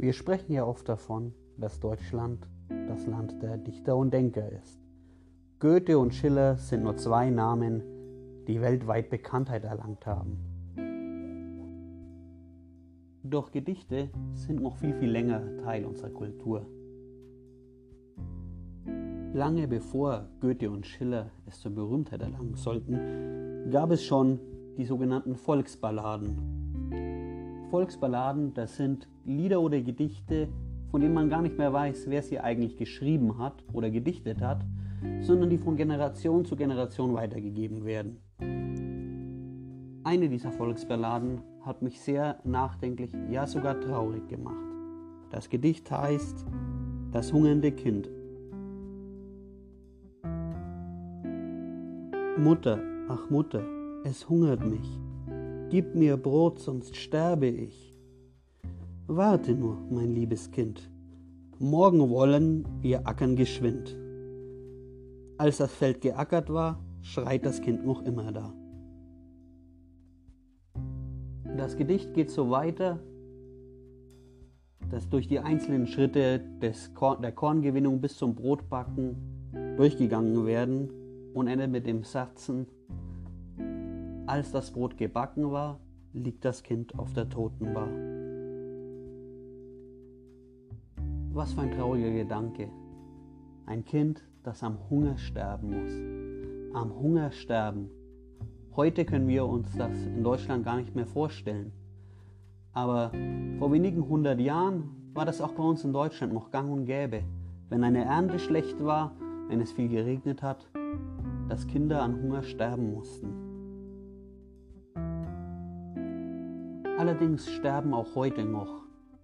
Wir sprechen ja oft davon, dass Deutschland das Land der Dichter und Denker ist. Goethe und Schiller sind nur zwei Namen, die weltweit Bekanntheit erlangt haben. Doch Gedichte sind noch viel, viel länger Teil unserer Kultur. Lange bevor Goethe und Schiller es zur Berühmtheit erlangen sollten, gab es schon die sogenannten Volksballaden. Volksballaden, das sind Lieder oder Gedichte, von denen man gar nicht mehr weiß, wer sie eigentlich geschrieben hat oder gedichtet hat, sondern die von Generation zu Generation weitergegeben werden. Eine dieser Volksballaden hat mich sehr nachdenklich, ja sogar traurig gemacht. Das Gedicht heißt Das hungernde Kind. Mutter, ach Mutter, es hungert mich. Gib mir Brot, sonst sterbe ich. Warte nur, mein liebes Kind. Morgen wollen wir ackern geschwind. Als das Feld geackert war, schreit das Kind noch immer da. Das Gedicht geht so weiter, dass durch die einzelnen Schritte des Korn, der Korngewinnung bis zum Brotbacken durchgegangen werden und endet mit dem Satzen, als das Brot gebacken war, liegt das Kind auf der Totenbar. Was für ein trauriger Gedanke. Ein Kind, das am Hunger sterben muss. Am Hunger sterben. Heute können wir uns das in Deutschland gar nicht mehr vorstellen. Aber vor wenigen hundert Jahren war das auch bei uns in Deutschland noch gang und gäbe. Wenn eine Ernte schlecht war, wenn es viel geregnet hat, dass Kinder an Hunger sterben mussten. Allerdings sterben auch heute noch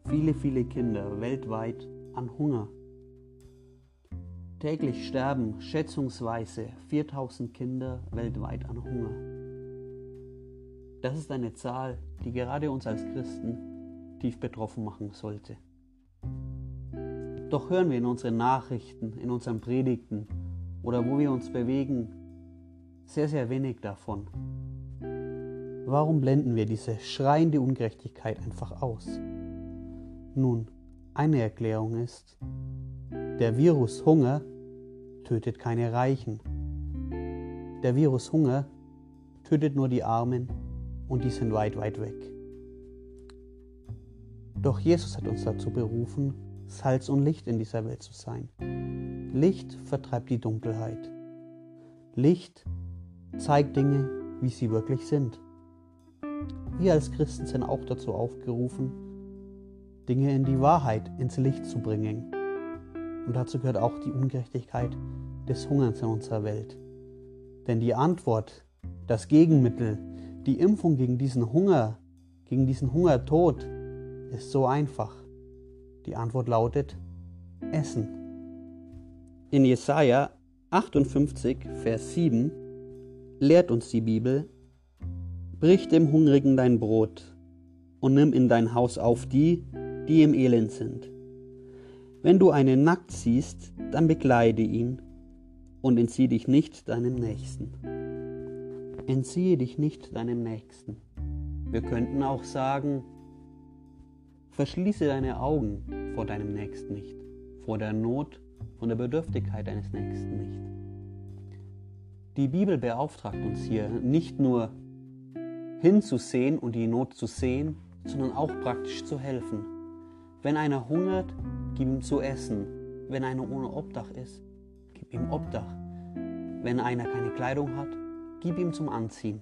viele, viele Kinder weltweit an Hunger. Täglich sterben schätzungsweise 4000 Kinder weltweit an Hunger. Das ist eine Zahl, die gerade uns als Christen tief betroffen machen sollte. Doch hören wir in unseren Nachrichten, in unseren Predigten oder wo wir uns bewegen sehr, sehr wenig davon. Warum blenden wir diese schreiende Ungerechtigkeit einfach aus? Nun, eine Erklärung ist, der Virus Hunger tötet keine Reichen. Der Virus Hunger tötet nur die Armen und die sind weit, weit weg. Doch Jesus hat uns dazu berufen, Salz und Licht in dieser Welt zu sein. Licht vertreibt die Dunkelheit. Licht zeigt Dinge, wie sie wirklich sind. Wir als Christen sind auch dazu aufgerufen, Dinge in die Wahrheit, ins Licht zu bringen. Und dazu gehört auch die Ungerechtigkeit des Hungerns in unserer Welt. Denn die Antwort, das Gegenmittel, die Impfung gegen diesen Hunger, gegen diesen Hungertod ist so einfach. Die Antwort lautet Essen. In Jesaja 58, Vers 7 lehrt uns die Bibel: Brich dem Hungrigen dein Brot und nimm in dein Haus auf die, die im Elend sind. Wenn du einen nackt siehst, dann bekleide ihn und entzieh dich nicht deinem Nächsten. Entziehe dich nicht deinem Nächsten. Wir könnten auch sagen, verschließe deine Augen vor deinem Nächsten nicht, vor der Not und der Bedürftigkeit deines Nächsten nicht. Die Bibel beauftragt uns hier nicht nur hinzusehen und die Not zu sehen, sondern auch praktisch zu helfen. Wenn einer hungert, gib ihm zu essen. Wenn einer ohne Obdach ist, gib ihm Obdach. Wenn einer keine Kleidung hat, gib ihm zum Anziehen.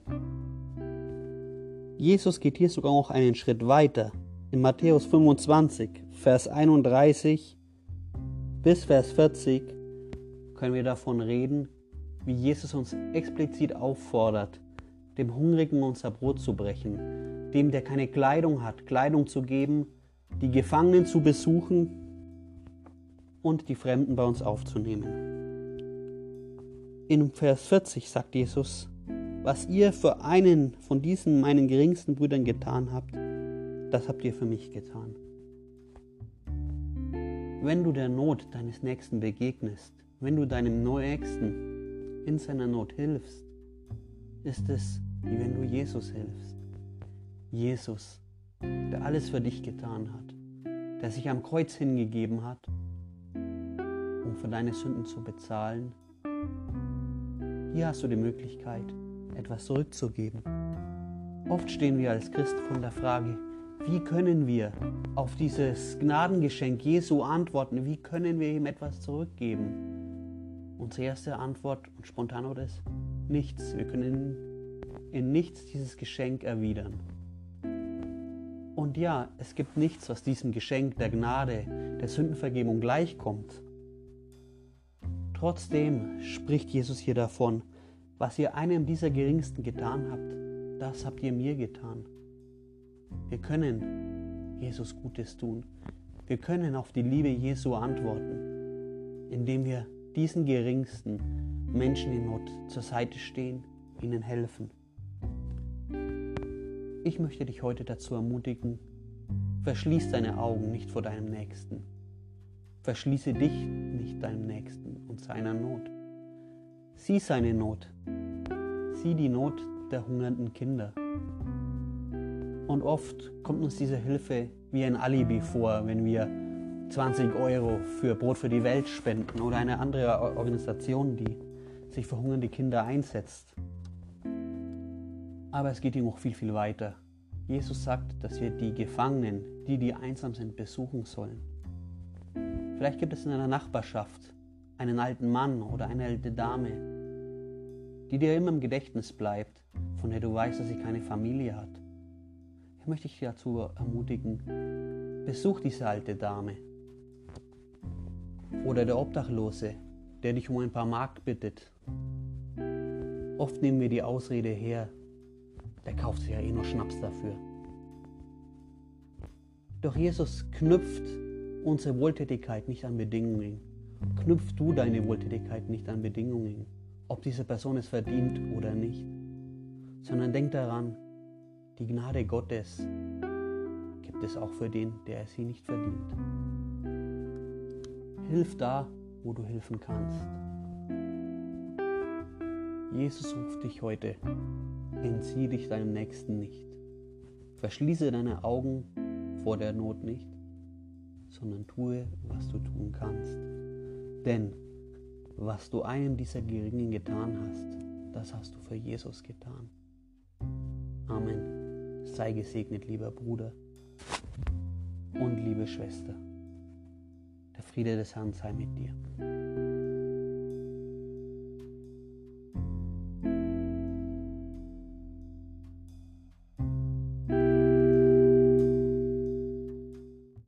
Jesus geht hier sogar noch einen Schritt weiter. In Matthäus 25, Vers 31 bis Vers 40 können wir davon reden, wie Jesus uns explizit auffordert, dem Hungrigen unser Brot zu brechen, dem, der keine Kleidung hat, Kleidung zu geben, die Gefangenen zu besuchen und die Fremden bei uns aufzunehmen. In Vers 40 sagt Jesus, was ihr für einen von diesen meinen geringsten Brüdern getan habt, das habt ihr für mich getan. Wenn du der Not deines Nächsten begegnest, wenn du deinem Nächsten in seiner Not hilfst, ist es, wie wenn du Jesus hilfst. Jesus, der alles für dich getan hat, der sich am Kreuz hingegeben hat, um für deine Sünden zu bezahlen. Hier hast du die Möglichkeit, etwas zurückzugeben. Oft stehen wir als Christ vor der Frage, wie können wir auf dieses Gnadengeschenk Jesu antworten? Wie können wir ihm etwas zurückgeben? Unsere erste Antwort und spontan ist nichts. Wir können in nichts dieses Geschenk erwidern. Und ja, es gibt nichts, was diesem Geschenk der Gnade, der Sündenvergebung gleichkommt. Trotzdem spricht Jesus hier davon, was ihr einem dieser Geringsten getan habt, das habt ihr mir getan. Wir können Jesus Gutes tun. Wir können auf die Liebe Jesu antworten, indem wir diesen geringsten Menschen in Not zur Seite stehen, ihnen helfen. Ich möchte dich heute dazu ermutigen, verschließ deine Augen nicht vor deinem Nächsten. Verschließe dich nicht deinem Nächsten und seiner Not. Sieh seine Not. Sieh die Not der hungernden Kinder. Und oft kommt uns diese Hilfe wie ein Alibi vor, wenn wir 20 Euro für Brot für die Welt spenden oder eine andere Organisation, die sich für hungernde Kinder einsetzt. Aber es geht ihm noch viel, viel weiter. Jesus sagt, dass wir die Gefangenen, die, die einsam sind, besuchen sollen. Vielleicht gibt es in einer Nachbarschaft einen alten Mann oder eine alte Dame, die dir immer im Gedächtnis bleibt, von der du weißt, dass sie keine Familie hat. Ich möchte dich dazu ermutigen, besuch diese alte Dame. Oder der Obdachlose, der dich um ein paar Mark bittet. Oft nehmen wir die Ausrede her, der kauft sich ja eh nur Schnaps dafür. Doch Jesus knüpft unsere Wohltätigkeit nicht an Bedingungen. Knüpft du deine Wohltätigkeit nicht an Bedingungen, ob diese Person es verdient oder nicht, sondern denk daran, die Gnade Gottes gibt es auch für den, der sie nicht verdient. Hilf da, wo du helfen kannst. Jesus ruft dich heute. Entzieh dich deinem Nächsten nicht. Verschließe deine Augen vor der Not nicht, sondern tue, was du tun kannst. Denn was du einem dieser Geringen getan hast, das hast du für Jesus getan. Amen. Sei gesegnet, lieber Bruder und liebe Schwester. Der Friede des Herrn sei mit dir.